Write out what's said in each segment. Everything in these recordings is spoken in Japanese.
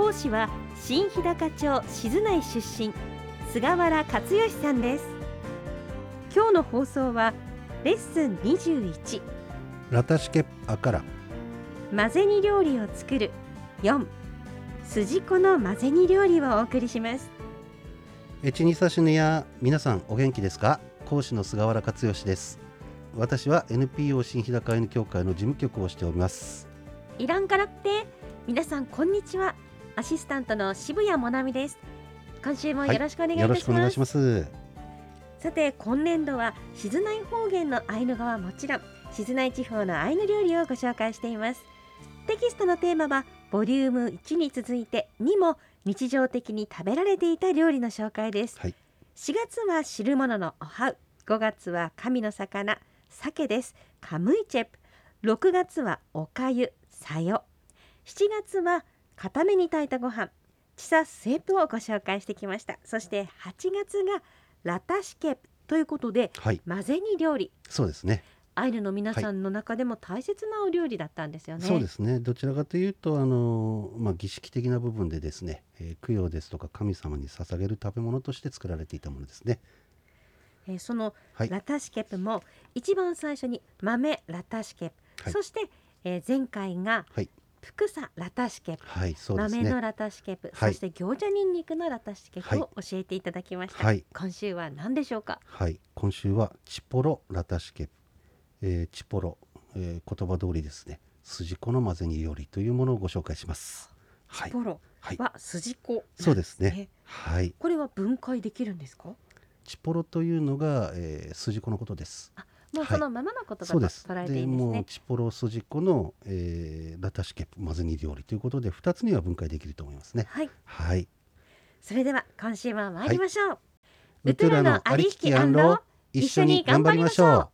講師は新日高町静内出身菅原克義さんです。今日の放送はレッスン21ラタシケアカラ混ぜ煮料理を作る4筋子の混ぜ煮料理をお送りします。エチニサシネや皆さんお元気ですか？講師の菅原克義です。私は NPO 新日高アイヌ協会の事務局をしております。イランからって。皆さんこんにちはアシスタントの渋谷もなみです。今週もよろしくお願いいたします,、しくお願いします。さて今年度は静内方言のアイヌ語はもちろん静内地方のアイヌ料理をご紹介しています。テキストのテーマはボリューム1に続いて2も日常的に食べられていた料理の紹介です、はい。4月は汁物のおはう5月は神の魚鮭です。カムイチェプ。6月はおかゆさよ。7月は固めに炊いたご飯。チサスープをご紹介してきました。そして8月がラタシケプということではい。混ぜ煮料理。そうですね。アイヌの皆さんの中でも大切なお料理だったんですよね、そうですね。どちらかというとあのまあ儀式的な部分でですね、えー供養ですとか神様に捧げる食べ物として作られていたものですね。えーそのはい。ラタシケプも一番最初に豆ラタシケプ、はい。そして、えー前回がはいプクサラタシケプ、はいそうですね。豆のラタシケプ、はい。そして餃子ニンニクのラタシケプはい。を教えていただきました、はい。今週は何でしょうか？はい。今週はチポロラタシケプ、えーチポロ、えー言葉通りですね。筋子の混ぜ煮料理というものをご紹介します。はい。ポロは筋子なんそうですね。はい。これは分解できるんですか？チポロというのが、えー、筋子のことですもうはい。そのままの言葉と捉えていいんですもうねチポロ筋子の、えーラタシケプ混ぜ煮料理ということで2つには分解できると思いますね。はい。はい。それでは今週も参りましょう、ウトゥラのありききアンロ一緒に頑張りましょ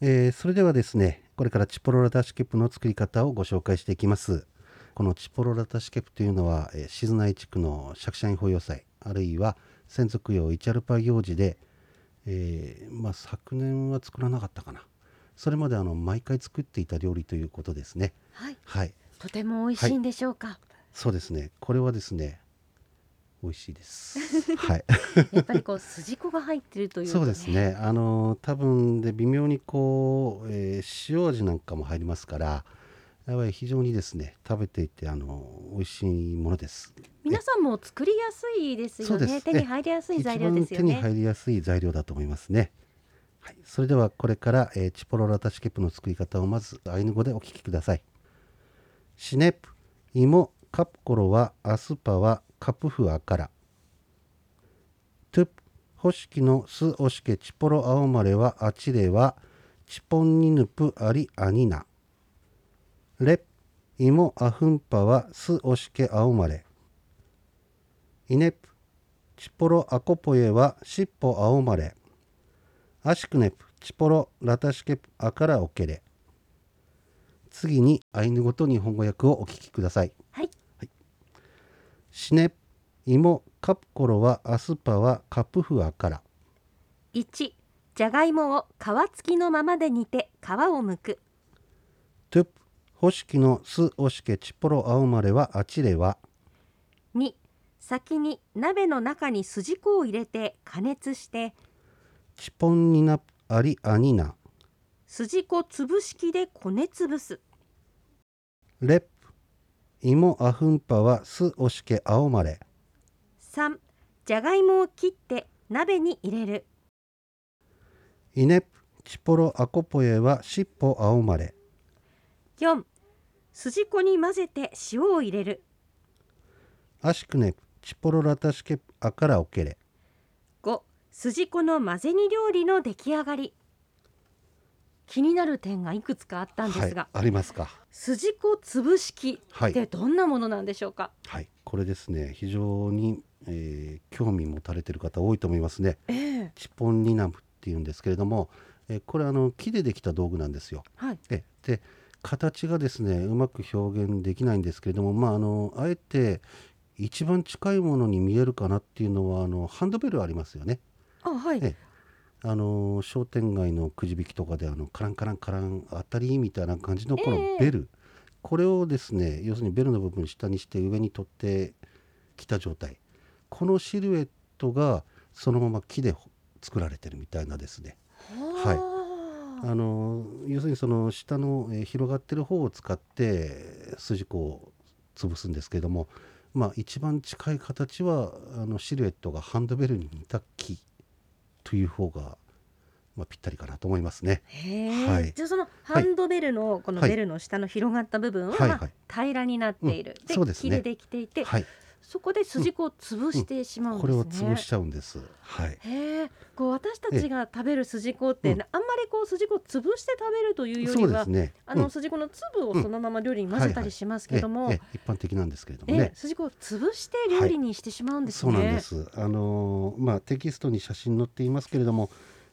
う。えーそれではですねこれからチポロラタシケプの作り方をご紹介していきます。このチポロラタシケプというのは、えー静内地区の釈迦院法要祭あるいは先祖供養イチャルパ行事で、えーまあ、昨年は作らなかったかな。それまであの毎回作っていた料理ということですね。はい。はい。とても美味しいんでしょうか、そうですね。これはですね美味しいです。はい。やっぱりこう筋子が入ってるというとそうですね。あの多分で微妙にこう、えー塩味なんかも入りますからやっぱり非常にですね食べていてあの美味しいものです。皆さんも作りやすいですよね。手に入りやすい材料ですよ一番手にね入りやすい材料だと思いますね。はい、それではこれから、えーチポロラタシケプの作り方をまずアイヌ語でお聞きください。シネプ芋カプコロはアスパはカプフアから。トゥプホシキのスオシケチポロアオマレはアチレはチポンニヌプアリアニナレプ芋アフンパはスオシケアオマレイネプチポロアコポエはシッポアオマレアシクネプチポロラタシケプアカラオケレ次にアイヌ語と日本語訳をお聞きください。はい。シネプ芋カプコロはアスパはカプフアから。1じゃがいもを皮付きのままで煮て皮を剥く。トゥプホシキのスオシケチポロアオマレはアチレは2先に鍋の中に筋子を入れて加熱してチポンニナプアリアニナ。筋子潰し器でこね潰す。レプ。芋アフンパはスオシケアオマレ3じゃがいもを切って鍋に入れる。イネプ。チポロアコポエはシッポアオマレ4筋子に混ぜて塩を入れる。アシクネプチポロラタシケプアカラオケレ5筋子の混ぜ煮料理の出来上がり。気になる点がいくつかあったんですが、はい、ありますか。筋子潰し器はい。ってどんなものなんでしょうか、はいこれですね非常に、えー興味持たれてる方多いと思いますね。ええ。チポンニナムっていうんですけれども、えーこれあの木でできた道具なんですよ。はい。えで形がですねうまく表現できないんですけれどもまああのあえて一番近いものに見えるかなっていうのはあのハンドベルありますよね。あはい。えあの商店街のくじ引きとかであのカランカランカラン当たりみたいな感じのこのええ。ベル、これをですね要するにベルの部分下にして上に取ってきた状態。このシルエットがそのまま木で作られてるみたいなですね。はいはあの要するにその下の、えー広がってる方を使って筋子を潰すんですけれどもまあ一番近い形はあのシルエットがハンドベルに似た木という方が、まあ、ぴったりかなと思いますね。はい。じゃあそのハンドベルのこのはい。ベルの下の広がった部分は、平らになっている、ですね。木でできていて、はい、そこで筋子を潰してしまうんこですね、れを潰しちゃうんです。はい、へえ、こう私たちが食べる筋子って、うんあんまりこう筋子を潰して食べるというよりは、そうですね。あのうん筋子の粒をそのまま料理に混ぜたりしますけども、えええ一般的なんですけれどもえね。筋子を潰して料理にしてしまうんですね。そうなんです。あのーまあテキストに写真載っていますけれども、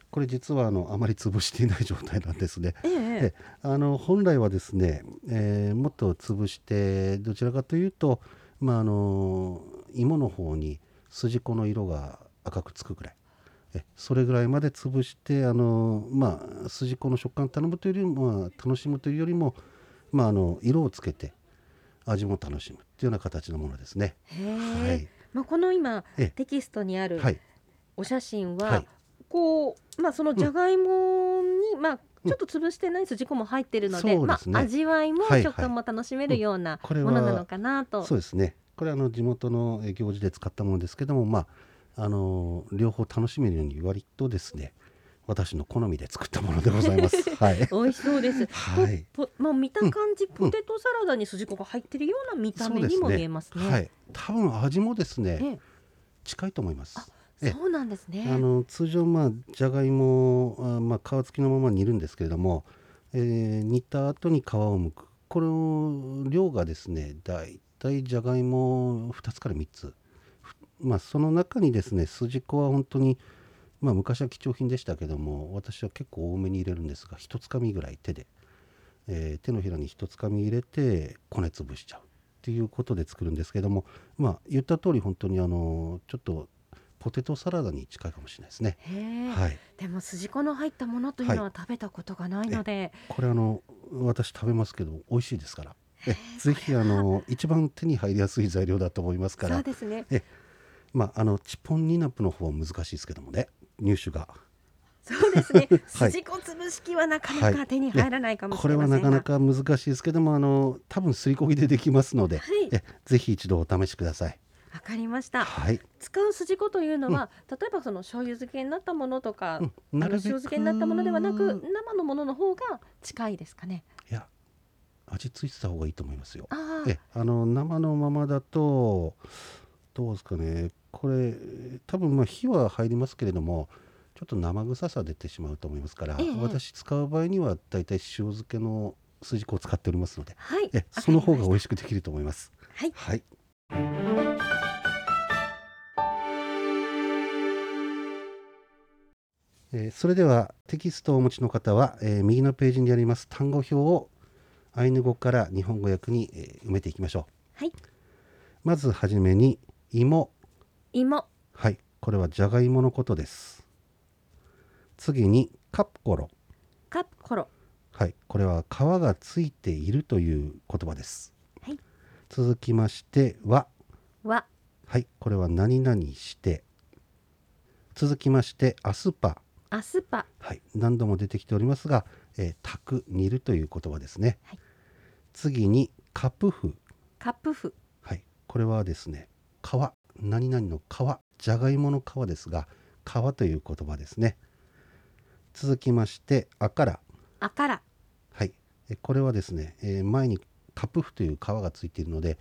これ実はあのあまり潰していない状態なんですね。えええあの本来はですね、えーもっと潰してどちらかというと、まあ、あの芋の方に筋子の色が赤くつくぐらい。えそれぐらいまで潰してあの、まあ、筋子の食感を頼むというよりも、まあ、楽しむというよりも、まあ、あの色をつけて味も楽しむというような形のものですね。はい。まあこの今ええ。テキストにあるはい。お写真は、はい。こうまあそのじゃがいもに、まあちょっと潰してない筋子も入ってるので、そうですねまあ味わいもはいはい食感も楽しめるようなものなのかなと。そうですねこれはあの地元のえ行事で使ったものですけどもまああの両方楽しめるように割とですね私の好みで作ったものでございます。はい。美味しそうです。はい。まあ見た感じ、ポテトサラダに筋子が入ってるような見た目にも見えますね。はい。多分味もですねええ近いと思います。ええ。そうなんですね。あの通常まあじゃがいもあまあ皮付きのまま煮るんですけれども、えー煮た後に皮を剥く。これを量がですねだいたいじゃがいも2つから3つ。ふまあその中にですね筋子は本当にまあ昔は貴重品でしたけども私は結構多めに入れるんですが一つかみぐらい手で、えー手のひらに一つかみ入れてこね潰しちゃうっていうことで作るんですけどもまあ言った通り本当にあのちょっとポテトサラダに近いかもしれないですね。はい、でも筋子の入ったものというのは食べたことがないので、これあの私食べますけど美味しいですから。えぜひあの一番手に入りやすい材料だと思いますかそうら、ですね。まああのチポンニナップの方は難しいですけどもね、入手が。そうですね。はい。筋子潰し器はなかなはい。か手に入らないかもしこれはれませんが。なかなか難しいですけどもあの多分すりこぎでできますので、はい。え。ぜひ一度お試しください。わかりました。はい、使う筋子というのは、例えばその醤油漬けになったものとか、うん、あの塩漬けになったものではなく生のものの方が近いですかね。いや味ついてた方がいいと思いますよ。え、あの生のままだとどうですかねこれ多分まあ火は入りますけれどもちょっと生臭さ出てしまうと思いますから、ええ私使う場合にはだいたい塩漬けの筋子を使っておりますのではい。えその方が美味しくできると思います。たはい。はいえーそれではテキストをお持ちの方は、えー右のページにあります単語表をアイヌ語から日本語訳に、えー埋めていきましょう。はい。まずはじめに芋。芋、はい。これはじゃがいものことです。次にカッコロ。カッコロ、はい。これは皮がついているという言葉です。はい。続きましては。わ、はい。これは何々して。続きましてアスパアスパ、はい。何度も出てきておりますが、えー炊く煮るという言葉ですね、はい。次にカプフカップフ、はい、これはですね皮。何々の皮。じゃがいもの皮ですが皮という言葉ですね。続きましてあから。あから、はい。えこれはですね、えー前にカプフという皮がついているので、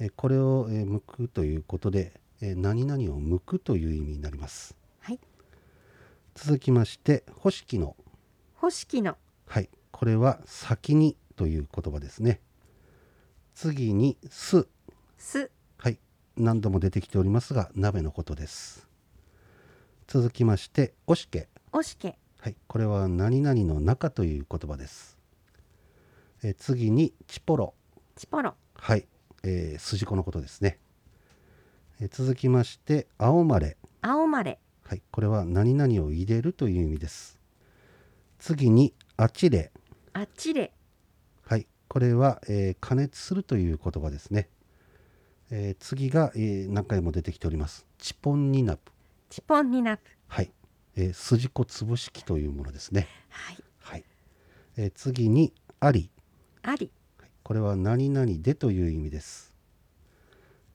えこれを、えー剥くということで、え何々を剥くという意味になります。はい。続きまして干し木の。干し木の、はい。これは先にという言葉ですね。次にす。す。はい。何度も出てきておりますが鍋のことです。続きましておしけ。おしけ。はい。これは何々の中という言葉です。えー次にチポロちぽろ。はい、えー、筋子のことですね、えー続きまして青まれ。青まれはいこれは何々を入れるという意味です。次にあちれ。あっちれ。はいこれは、えー加熱するという言葉ですね、えー次が、えー何回も出てきております。チポンニナプ。ちぽんになぷはい、えー筋子潰し器というものですね。はい。はい、えー次にあり。あり。はいこれは何々でという意味です。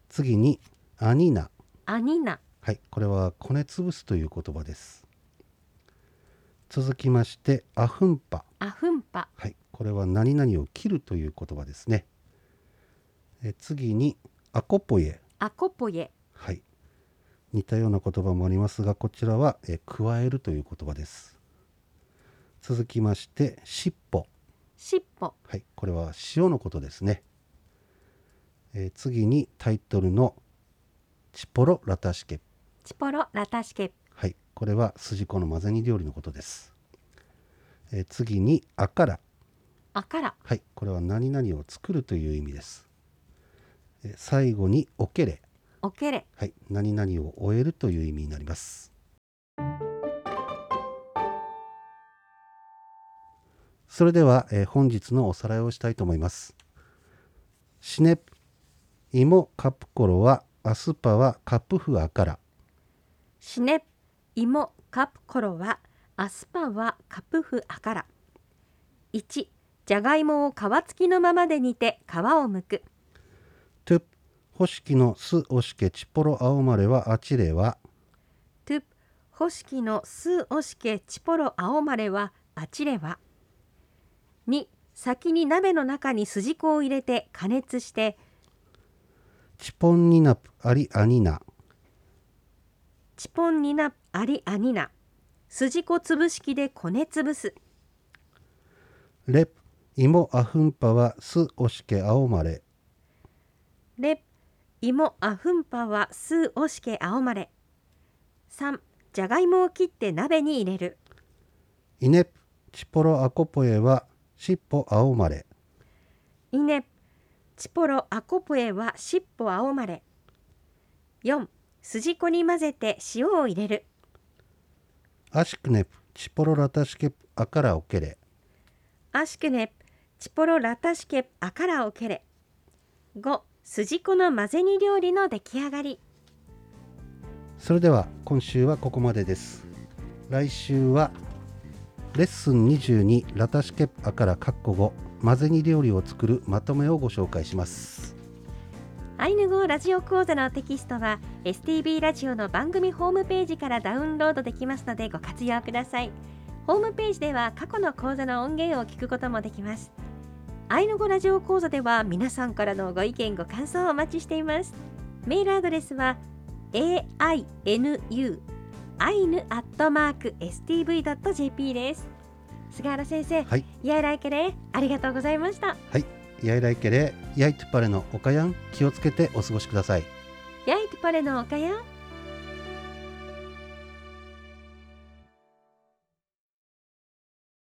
次にアニナ。あになはいこれはこね潰すという言葉です。続きましてアフンパあふんぱ。はいこれは何々を切るという言葉ですね。え次にアコポエあこぽえ。はい。似たような言葉もありますがこちらはえ加えるという言葉です。続きましてしっぽ。しっぽ。はいこれは塩のことですね。え次にタイトルのチポロラタシケちぽろらたしけはいこれは筋子の混ぜ煮料理のことです。え次にあから。あから。はいこれは何々を作るという意味です。え最後におけれ。おけれ。はい何々を終えるという意味になります。それでは、えー本日のおさらいをしたいと思います。シネプ芋カプコロはアスパはカプフアからしね。芋カプコロはアスパはカプフアから1じゃがいもを皮付きのままで煮て皮を剥く。トゥプホシキのスオシケチポロアオマレはあちれはトゥプホシキのスオシケチポロアオマレはあちれは。2先に鍋の中に筋子を入れて加熱して。チポンニナプアリアニナチポンニナアリアニナ。筋子潰し器でこね潰す。レプ芋アフンパはスオシケアオマレレ芋アフンパはスオシケアオマレ3じゃがいもを切って鍋に入れる。イネプチポロアコポエはシッポアオマレイネチポロアコポエはしっぽ青まれ。4筋子に混ぜて塩を入れる。アシクネプチポロラタシケプアカラオケレアシクネチポロラタシケアカラをケレ5筋子の混ぜ煮料理の出来上がり。それでは今週はここまでです。来週はレッスン22ラタシケプアカラカッコ5混ぜ煮料理を作るまとめをご紹介しますアイヌ語ラジオ講座のテキストは STB ラジオの番組ホームページからダウンロードできますのでご活用ください。ホームページでは過去の講座の音源を聞くこともできます。アイヌ語ラジオ講座では皆さんからのご意見ご感想をお待ちしています。メールアドレスは ainu アイヌアットマーク stv.jp です。菅原先生、はい。イヤイライケレありがとうございました。ヤイライケレヤイトゥパレのおかやん気をつけてお過ごしください。ヤイトパレのおかや